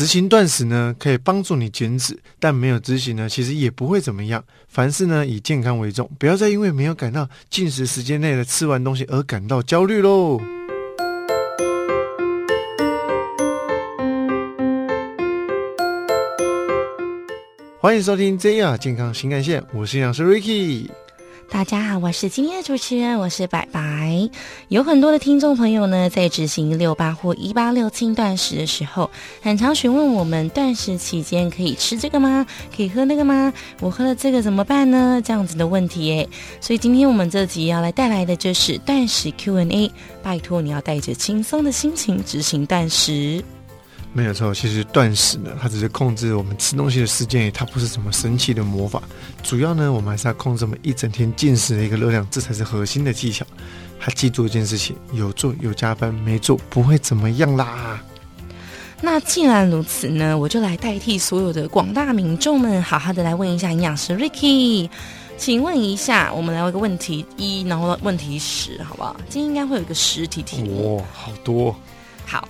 执行断食呢，可以帮助你减脂，但没有执行呢，其实也不会怎么样。凡事呢，以健康为重，不要再因为没有赶到进食时间内的吃完东西而感到焦虑喽。欢迎收听 JR 健康新干线，我是营养师 Ricky。大家好，我是今天的主持人，我是白白。有很多的听众朋友呢，在执行六八或一八六轻断食的时候，很常询问我们，断食期间可以吃这个吗？可以喝那个吗？我喝了这个怎么办呢？这样子的问题诶。所以今天我们这集要来带来的就是断食 Q&A，拜托你要带着轻松的心情执行断食。没有错，其实断食呢，它只是控制我们吃东西的时间，它不是什么神奇的魔法。主要呢，我们还是要控制我们一整天进食的一个热量，这才是核心的技巧。还记住一件事情：有做有加班，没做不会怎么样啦。那既然如此呢，我就来代替所有的广大民众们，好好的来问一下营养师 Ricky，请问一下，我们来问个问题一，然后问题十，好不好？今天应该会有一个实体题目。哇，好多。好。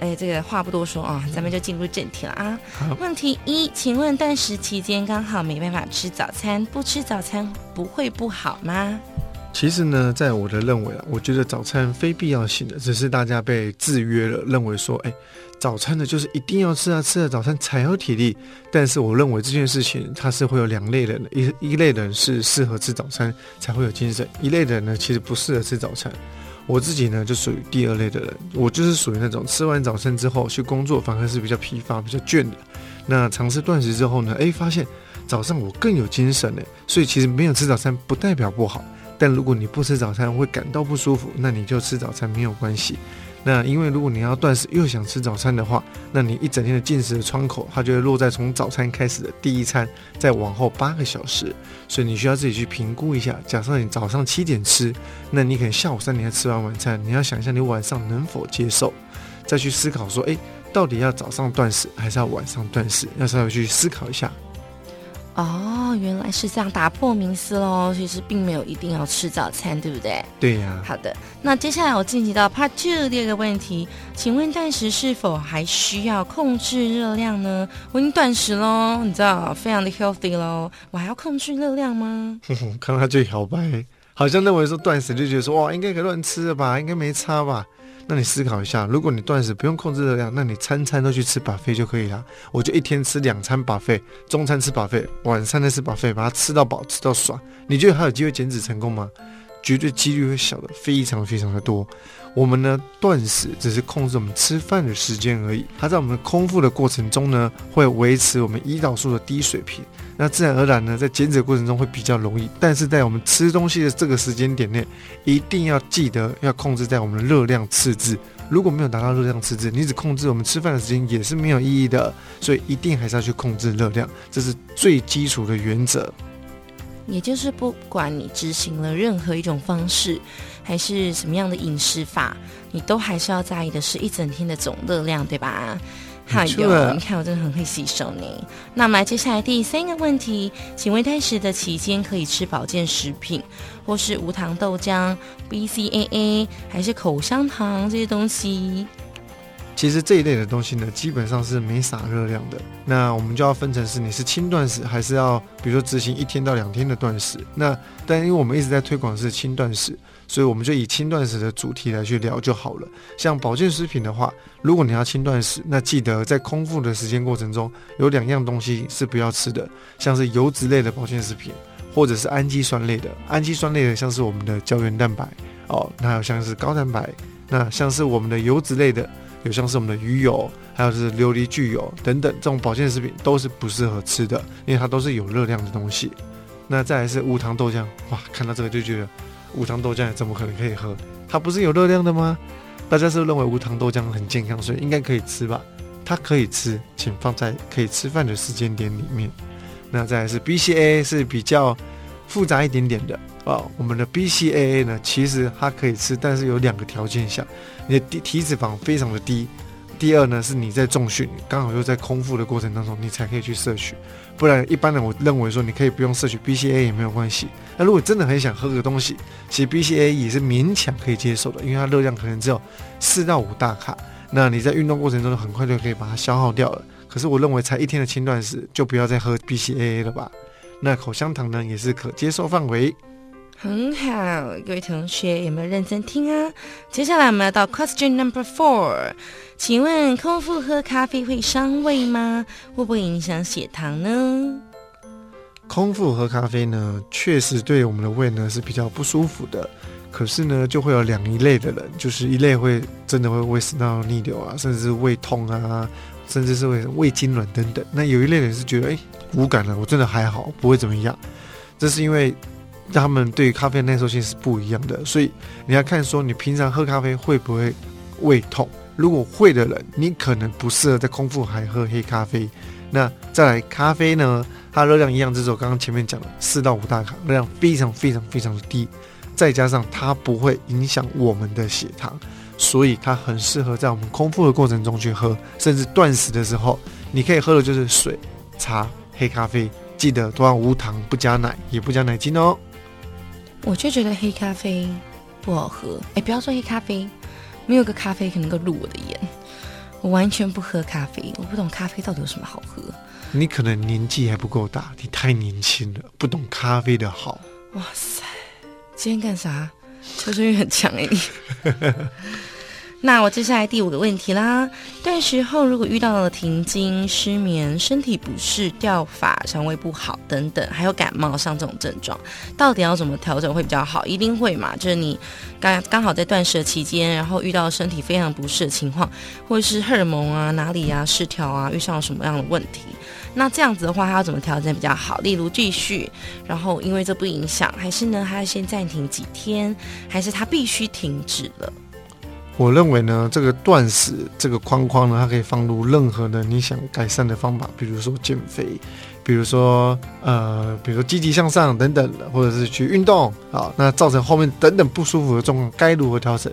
哎，这个话不多说啊，咱们就进入正题了啊。问题一，请问断食期间刚好没办法吃早餐，不吃早餐不会不好吗？其实呢，在我的认为啊，我觉得早餐非必要性的，只是大家被制约了，认为说，哎，早餐呢就是一定要吃啊，吃了早餐才有体力。但是我认为这件事情它是会有两类人的，一一类人是适合吃早餐才会有精神，一类人呢其实不适合吃早餐。我自己呢，就属于第二类的人，我就是属于那种吃完早餐之后去工作，反而是比较疲乏、比较倦的。那尝试断食之后呢，诶，发现早上我更有精神了。所以其实没有吃早餐不代表不好，但如果你不吃早餐会感到不舒服，那你就吃早餐没有关系。那因为如果你要断食又想吃早餐的话，那你一整天的进食的窗口，它就会落在从早餐开始的第一餐，再往后八个小时，所以你需要自己去评估一下。假设你早上七点吃，那你可能下午三点才吃完晚餐，你要想一下你晚上能否接受，再去思考说，诶，到底要早上断食还是要晚上断食，要稍微去思考一下。哦，原来是这样，打破迷思喽。其实并没有一定要吃早餐，对不对？对呀。好的，那接下来我晋级到 Part Two 第二个问题，请问断食是否还需要控制热量呢？我已经断食喽，你知道，非常的 healthy 喽，我还要控制热量吗？看到他最摇摆，好像认为说断食就觉得说哇，应该可以乱吃了吧，应该没差吧。那你思考一下，如果你断食不用控制热量，那你餐餐都去吃把费就可以了。我就一天吃两餐把费，中餐吃把费，晚餐再吃把费，把它吃到饱，吃到爽。你觉得还有机会减脂成功吗？绝对几率会小的非常非常的多。我们呢断食只是控制我们吃饭的时间而已，它在我们空腹的过程中呢，会维持我们胰岛素的低水平，那自然而然呢，在减脂过程中会比较容易。但是在我们吃东西的这个时间点内，一定要记得要控制在我们的热量赤字。如果没有达到热量赤字，你只控制我们吃饭的时间也是没有意义的。所以一定还是要去控制热量，这是最基础的原则。也就是不管你执行了任何一种方式。还是什么样的饮食法，你都还是要在意的是一整天的总热量，对吧？还有，你看我真的很会吸收呢。那我们来接下来第三个问题，请问断食的期间可以吃保健食品，或是无糖豆浆、BCAA，还是口香糖这些东西？其实这一类的东西呢，基本上是没啥热量的。那我们就要分成是你是轻断食，还是要比如说执行一天到两天的断食。那但因为我们一直在推广是轻断食，所以我们就以轻断食的主题来去聊就好了。像保健食品的话，如果你要轻断食，那记得在空腹的时间过程中有两样东西是不要吃的，像是油脂类的保健食品，或者是氨基酸类的。氨基酸类的像是我们的胶原蛋白哦，那还有像是高蛋白，那像是我们的油脂类的。有像是我们的鱼油，还有是琉璃聚油等等，这种保健食品都是不适合吃的，因为它都是有热量的东西。那再来是无糖豆浆，哇，看到这个就觉得无糖豆浆怎么可能可以喝？它不是有热量的吗？大家是认为无糖豆浆很健康，所以应该可以吃吧？它可以吃，请放在可以吃饭的时间点里面。那再来是 BCA，是比较复杂一点点的啊，我们的 BCAA 呢，其实它可以吃，但是有两个条件下。你的体体脂肪非常的低，第二呢是你在重训，刚好又在空腹的过程当中，你才可以去摄取，不然一般人我认为说你可以不用摄取 BCA 也没有关系。那如果真的很想喝个东西，其实 BCA 也是勉强可以接受的，因为它热量可能只有四到五大卡。那你在运动过程中很快就可以把它消耗掉了。可是我认为才一天的轻断食就不要再喝 BCAA 了吧？那口香糖呢也是可接受范围。很好，各位同学有没有认真听啊？接下来我们要到 question number four，请问空腹喝咖啡会伤胃吗？会不会影响血糖呢？空腹喝咖啡呢，确实对我们的胃呢是比较不舒服的。可是呢，就会有两一类的人，就是一类会真的会胃食道逆流啊，甚至是胃痛啊，甚至是会胃痉挛等等。那有一类人是觉得，哎，无感了，我真的还好，不会怎么样。这是因为。他们对咖啡的耐受性是不一样的，所以你要看说你平常喝咖啡会不会胃痛。如果会的人，你可能不适合在空腹还喝黑咖啡。那再来，咖啡呢，它热量一样，就是我刚刚前面讲的四到五大卡，热量非常非常非常的低，再加上它不会影响我们的血糖，所以它很适合在我们空腹的过程中去喝，甚至断食的时候，你可以喝的就是水、茶、黑咖啡，记得都要无糖，不加奶，也不加奶精哦。我就觉得黑咖啡不好喝。哎，不要说黑咖啡，没有个咖啡可能够入我的眼。我完全不喝咖啡，我不懂咖啡到底有什么好喝。你可能年纪还不够大，你太年轻了，不懂咖啡的好。哇塞，今天干啥？求生欲很强哎你。那我接下来第五个问题啦，断食后如果遇到了停经、失眠、身体不适、掉发、肠胃不好等等，还有感冒像这种症状，到底要怎么调整会比较好？一定会嘛？就是你刚刚好在断食期间，然后遇到身体非常不适的情况，或者是荷尔蒙啊哪里啊失调啊，遇上了什么样的问题？那这样子的话，他要怎么调整比较好？例如继续，然后因为这不影响，还是呢，他要先暂停几天，还是他必须停止了？我认为呢，这个断食这个框框呢，它可以放入任何的你想改善的方法，比如说减肥，比如说呃，比如说积极向上等等，或者是去运动啊。那造成后面等等不舒服的状况，该如何调整？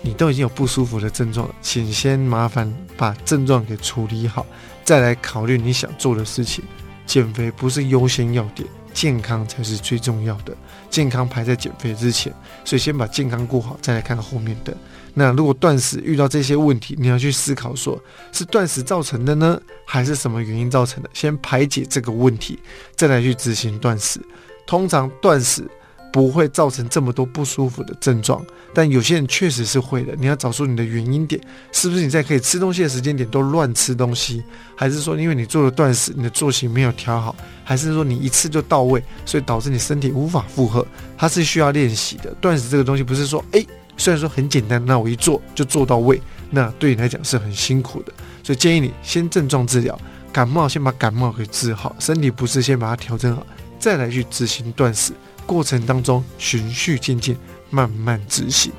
你都已经有不舒服的症状了，请先麻烦把症状给处理好，再来考虑你想做的事情。减肥不是优先要点，健康才是最重要的，健康排在减肥之前，所以先把健康顾好，再来看后面的。那如果断食遇到这些问题，你要去思考，说是断食造成的呢，还是什么原因造成的？先排解这个问题，再来去执行断食。通常断食不会造成这么多不舒服的症状，但有些人确实是会的。你要找出你的原因点，是不是你在可以吃东西的时间点都乱吃东西，还是说因为你做了断食，你的作息没有调好，还是说你一次就到位，所以导致你身体无法负荷？它是需要练习的。断食这个东西不是说哎。虽然说很简单，那我一做就做到位，那对你来讲是很辛苦的，所以建议你先症状治疗，感冒先把感冒给治好，身体不适先把它调整好，再来去执行断食，过程当中循序渐进，慢慢执行。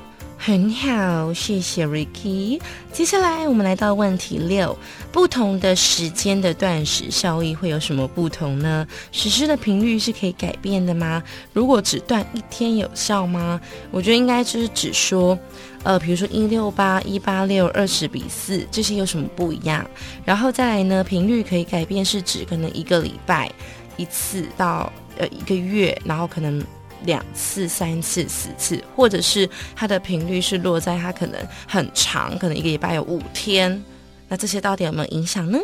很好，谢谢 Ricky。接下来我们来到问题六：不同的时间的断食效益会有什么不同呢？实施的频率是可以改变的吗？如果只断一天有效吗？我觉得应该就是只说，呃，比如说一六八、一八六、二十比四这些有什么不一样？然后再来呢，频率可以改变是指可能一个礼拜一次到呃一个月，然后可能。两次、三次、四次，或者是它的频率是落在它可能很长，可能一个礼拜有五天，那这些到底有没有影响呢？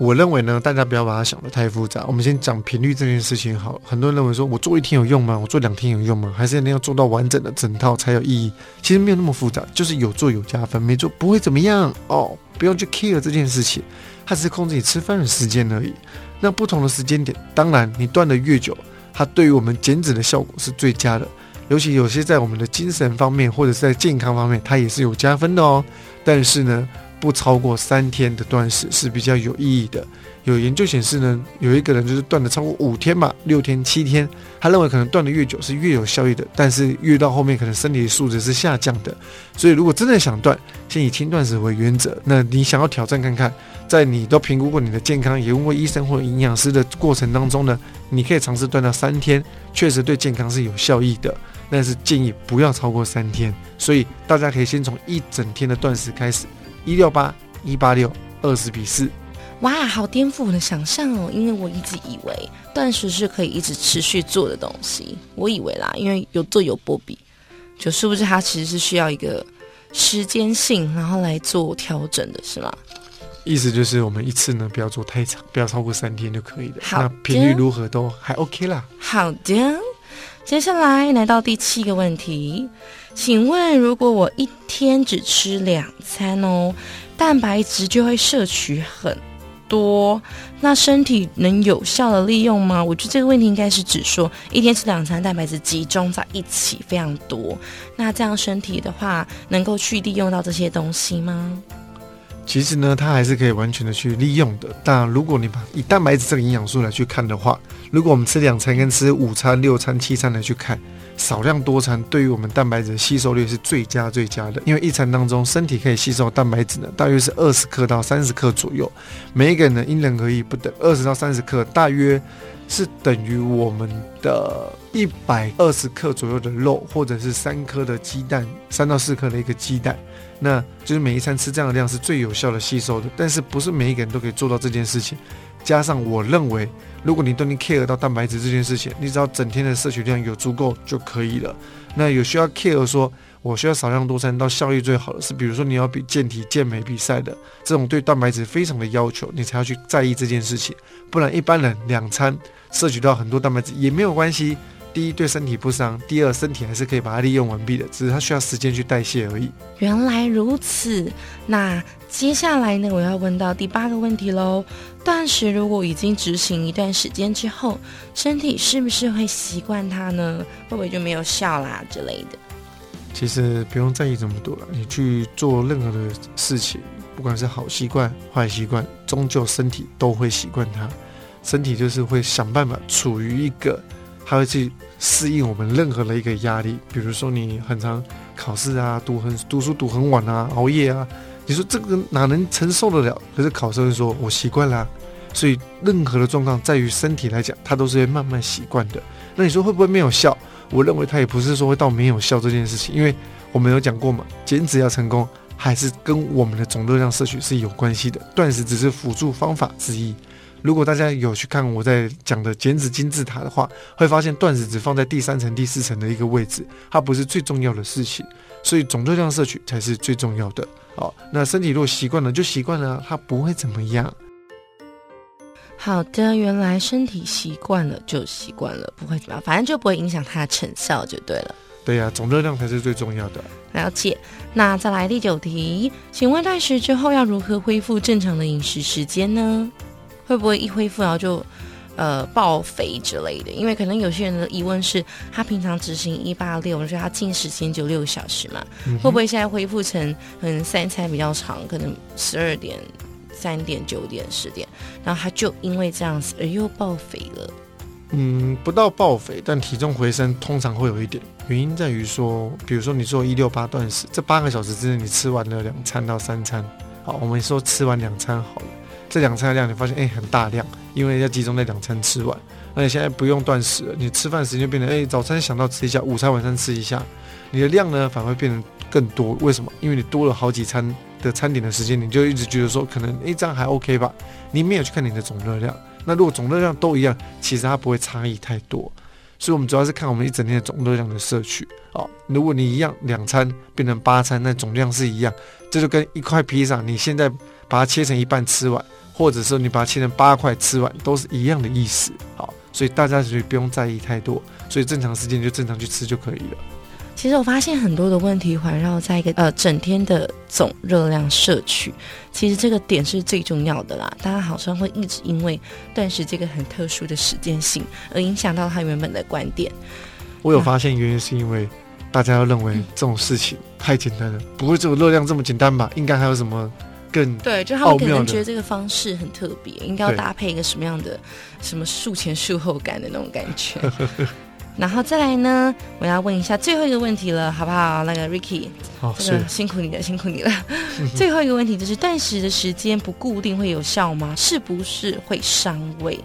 我认为呢，大家不要把它想得太复杂。我们先讲频率这件事情好。很多人认为说我做一天有用吗？我做两天有用吗？还是一定要做到完整的整套才有意义？其实没有那么复杂，就是有做有加分，没做不会怎么样哦。不用去 care 这件事情，它只是控制你吃饭的时间而已。那不同的时间点，当然你断的越久。它对于我们减脂的效果是最佳的，尤其有些在我们的精神方面或者是在健康方面，它也是有加分的哦。但是呢，不超过三天的断食是比较有意义的。有研究显示呢，有一个人就是断的超过五天吧，六天、七天，他认为可能断的越久是越有效益的，但是越到后面可能身体素质是下降的。所以如果真的想断，先以轻断食为原则。那你想要挑战看看？在你都评估过你的健康，也问过医生或者营养师的过程当中呢，你可以尝试断到三天，确实对健康是有效益的。但是建议不要超过三天，所以大家可以先从一整天的断食开始，一六八一八六二十比四。哇，好颠覆我的想象哦！因为我一直以为断食是可以一直持续做的东西，我以为啦，因为有做有波比，就是不是它其实是需要一个时间性，然后来做调整的是吗？意思就是我们一次呢不要做太长，不要超过三天就可以了。好那频率如何都还 OK 啦。好的，接下来来到第七个问题，请问如果我一天只吃两餐哦，蛋白质就会摄取很多，那身体能有效的利用吗？我觉得这个问题应该是指说一天吃两餐，蛋白质集中在一起非常多，那这样身体的话能够去利用到这些东西吗？其实呢，它还是可以完全的去利用的。但如果你把以蛋白质这个营养素来去看的话，如果我们吃两餐跟吃五餐、六餐、七餐来去看，少量多餐对于我们蛋白质的吸收率是最佳最佳的。因为一餐当中，身体可以吸收蛋白质呢，大约是二十克到三十克左右。每一个人呢因人而异不等，二十到三十克大约是等于我们的一百二十克左右的肉，或者是三颗的鸡蛋，三到四颗的一个鸡蛋。那就是每一餐吃这样的量是最有效的吸收的，但是不是每一个人都可以做到这件事情。加上我认为，如果你都能 care 到蛋白质这件事情，你只要整天的摄取量有足够就可以了。那有需要 care 说，我需要少量多餐到效益最好的是，比如说你要比健体健美比赛的这种对蛋白质非常的要求，你才要去在意这件事情。不然一般人两餐摄取到很多蛋白质也没有关系。第一，对身体不伤；第二，身体还是可以把它利用完毕的，只是它需要时间去代谢而已。原来如此，那接下来呢，我要问到第八个问题喽。断食如果已经执行一段时间之后，身体是不是会习惯它呢？会不会就没有效啦之类的？其实不用在意这么多了，你去做任何的事情，不管是好习惯、坏习惯，终究身体都会习惯它。身体就是会想办法处于一个，它会去适应我们任何的一个压力。比如说你很常考试啊，读很读书读很晚啊，熬夜啊，你说这个哪能承受得了？可是考生说，我习惯啦、所以任何的状况在于身体来讲，它都是会慢慢习惯的。那你说会不会没有效？我认为它也不是说会到没有效这件事情，因为我们有讲过嘛，减脂要成功，还是跟我们的总热量摄取是有关系的。断食只是辅助方法之一。如果大家有去看我在讲的减脂金字塔的话，会发现断食只放在第三层、第四层的一个位置，它不是最重要的事情，所以总热量摄取才是最重要的。哦，那身体如果习惯了就习惯了啊，它不会怎么样。好的，原来身体习惯了就习惯了，不会怎么样，反正就不会影响它的成效就对了。对呀、总热量才是最重要的。了解。那再来第九题，请问断食之后要如何恢复正常的饮食时间呢？会不会一恢复然后就呃爆肥之类的？因为可能有些人的疑问是，他平常执行一八六，所以他进食时间就六小时嘛，嗯会不会现在恢复成可能三餐比较长，可能十二点、三点、九点、十点，然后他就因为这样子而又爆肥了？嗯，不到爆肥，但体重回升通常会有一点。原因在于说，比如说你做一六八断食，这八个小时之内你吃完了两餐到三餐，好，我们说吃完两餐好了，这两餐的量你发现哎、很大量，因为要集中在两餐吃完。那你现在不用断食了，你吃饭时间就变成哎、早餐想到吃一下，午餐晚餐吃一下，你的量呢反而会变得更多。为什么？因为你多了好几餐的餐点的时间，你就一直觉得说可能哎、这样还 OK 吧，你没有去看你的总热量。那如果总热量都一样，其实它不会差异太多。所以我们主要是看我们一整天的总热量的摄取。哦，如果你一样两餐变成八餐，那总量是一样，这就跟一块披萨，你现在把它切成一半吃完，或者说你把它切成八块吃完，都是一样的意思。好，所以大家所以不用在意太多，所以正常时间就正常去吃就可以了。其实我发现很多的问题环绕在一个呃整天的总热量摄取，其实这个点是最重要的啦。大家好像会一直因为断食这个很特殊的时间性而影响到他原本的观点。我有发现原因是因为大家要认为这种事情太简单了，不会只有热量这么简单吧？应该还有什么更对，就他们可能觉得这个方式很特别，应该要搭配一个什么样的什么术前术后感的那种感觉。然后再来呢，我要问一下最后一个问题了，好不好？那个 Ricky，哦是这个辛苦你了，辛苦你了。最后一个问题就是断食的时间不固定会有效吗？是不是会伤胃？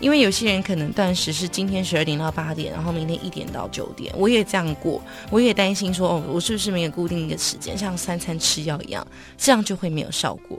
因为有些人可能断食是今天十二点到八点，然后明天一点到九点。我也这样过，我也担心说，哦，我是不是没有固定一个时间，像三餐吃药一样，这样就会没有效果。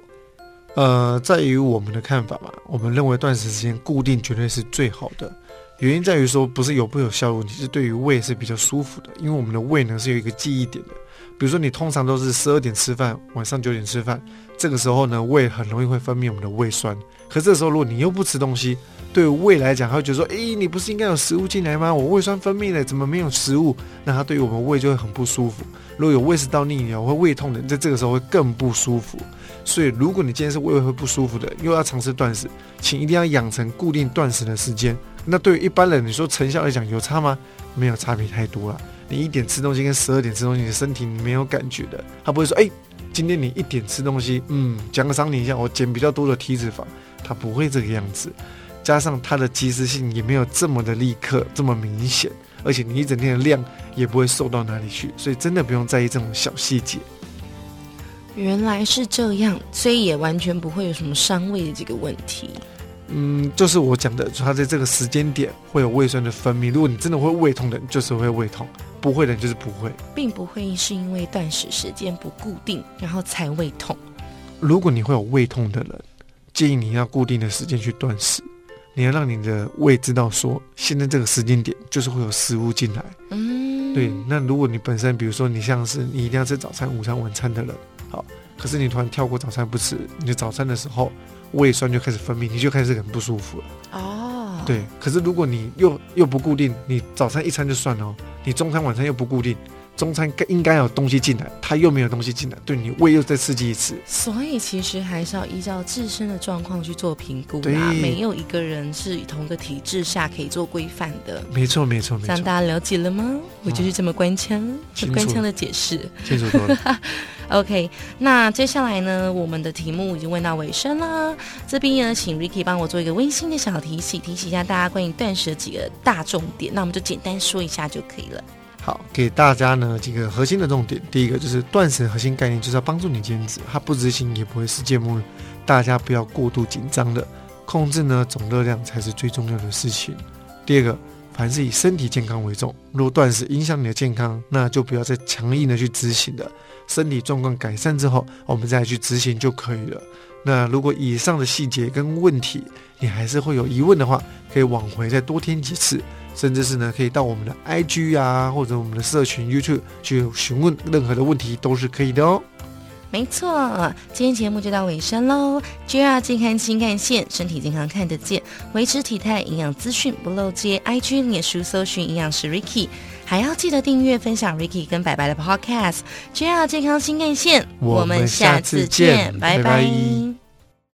呃，在于我们的看法嘛，我们认为断食时间固定绝对是最好的。原因在于说，不是有不有效的问题，是对于胃是比较舒服的，因为我们的胃呢是有一个记忆点的。比如说你通常都是十二点吃饭，晚上九点吃饭，这个时候呢，胃很容易会分泌我们的胃酸。可这时候如果你又不吃东西，对胃来讲，他会觉得说，诶，你不是应该有食物进来吗？我胃酸分泌了，怎么没有食物？那它对于我们胃就会很不舒服。如果有胃食道逆流或胃痛的，在这个时候会更不舒服。所以，如果你今天是胃会不舒服的，又要尝试断食，请一定要养成固定断食的时间。那对于一般人，你说成效来讲有差吗？没有差别太多了。你一点吃东西跟十二点吃东西，你的身体没有感觉的。他不会说，哎，今天你一点吃东西，嗯，讲个赏你一下，我减比较多的体脂肪。他不会这个样子。加上它的及时性也没有这么的立刻这么明显，而且你一整天的量也不会瘦到哪里去，所以真的不用在意这种小细节。原来是这样，所以也完全不会有什么伤胃的这个问题。嗯，就是我讲的，它在这个时间点会有胃酸的分泌。如果你真的会胃痛的，就是会胃痛；不会的，就是不会，并不会是因为断食时间不固定，然后才胃痛。如果你会有胃痛的人，建议你要固定的时间去断食。你要让你的胃知道说，现在这个时间点就是会有食物进来。嗯，对。那如果你本身，比如说你像是你一定要吃早餐、午餐、晚餐的人，好，可是你突然跳过早餐不吃，你的早餐的时候胃酸就开始分泌，你就开始很不舒服了。哦，对。可是如果你又又不固定，你早餐一餐就算了，你中餐、晚餐又不固定。中餐该应该有东西进来，它又没有东西进来，对你胃又再刺激一次。所以其实还是要依照自身的状况去做评估啦。没有一个人是同一个体制下可以做规范的。没错，没错，这样大家了解了吗？我就是这么官腔，官腔的解释。清楚多了。OK，那接下来呢，我们的题目已经问到尾声了。这边呢，请 Ricky 帮我做一个温馨的小提醒，提醒一下大家关于断食的几个大重点。那我们就简单说一下就可以了。好，给大家呢几个核心的重点。第一个就是断食核心概念，就是要帮助你减脂，它不执行也不会世界末日。大家不要过度紧张的控制呢总热量才是最重要的事情。第二个，凡是以身体健康为重，如果断食影响你的健康，那就不要再强硬的去执行了。身体状况改善之后，我们再去执行就可以了。那如果以上的细节跟问题你还是会有疑问的话，可以往回再多添几次。甚至是呢，可以到我们的 IG 啊，或者我们的社群 YouTube 去询问任何的问题，都是可以的哦。没错，今天节目就到尾声喽。JR 健康新干线，身体健康看得见，维持体态，营养资讯不漏接。IG 脸书搜寻营养师 Ricky，还要记得订阅分享 Ricky 跟白白的 Podcast。JR 健康新干线，我们下次见，拜拜。